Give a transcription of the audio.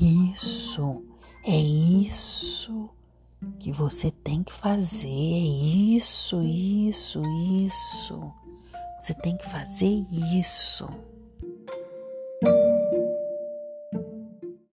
Isso, é isso que você tem que fazer. É isso, isso, isso. Você tem que fazer isso.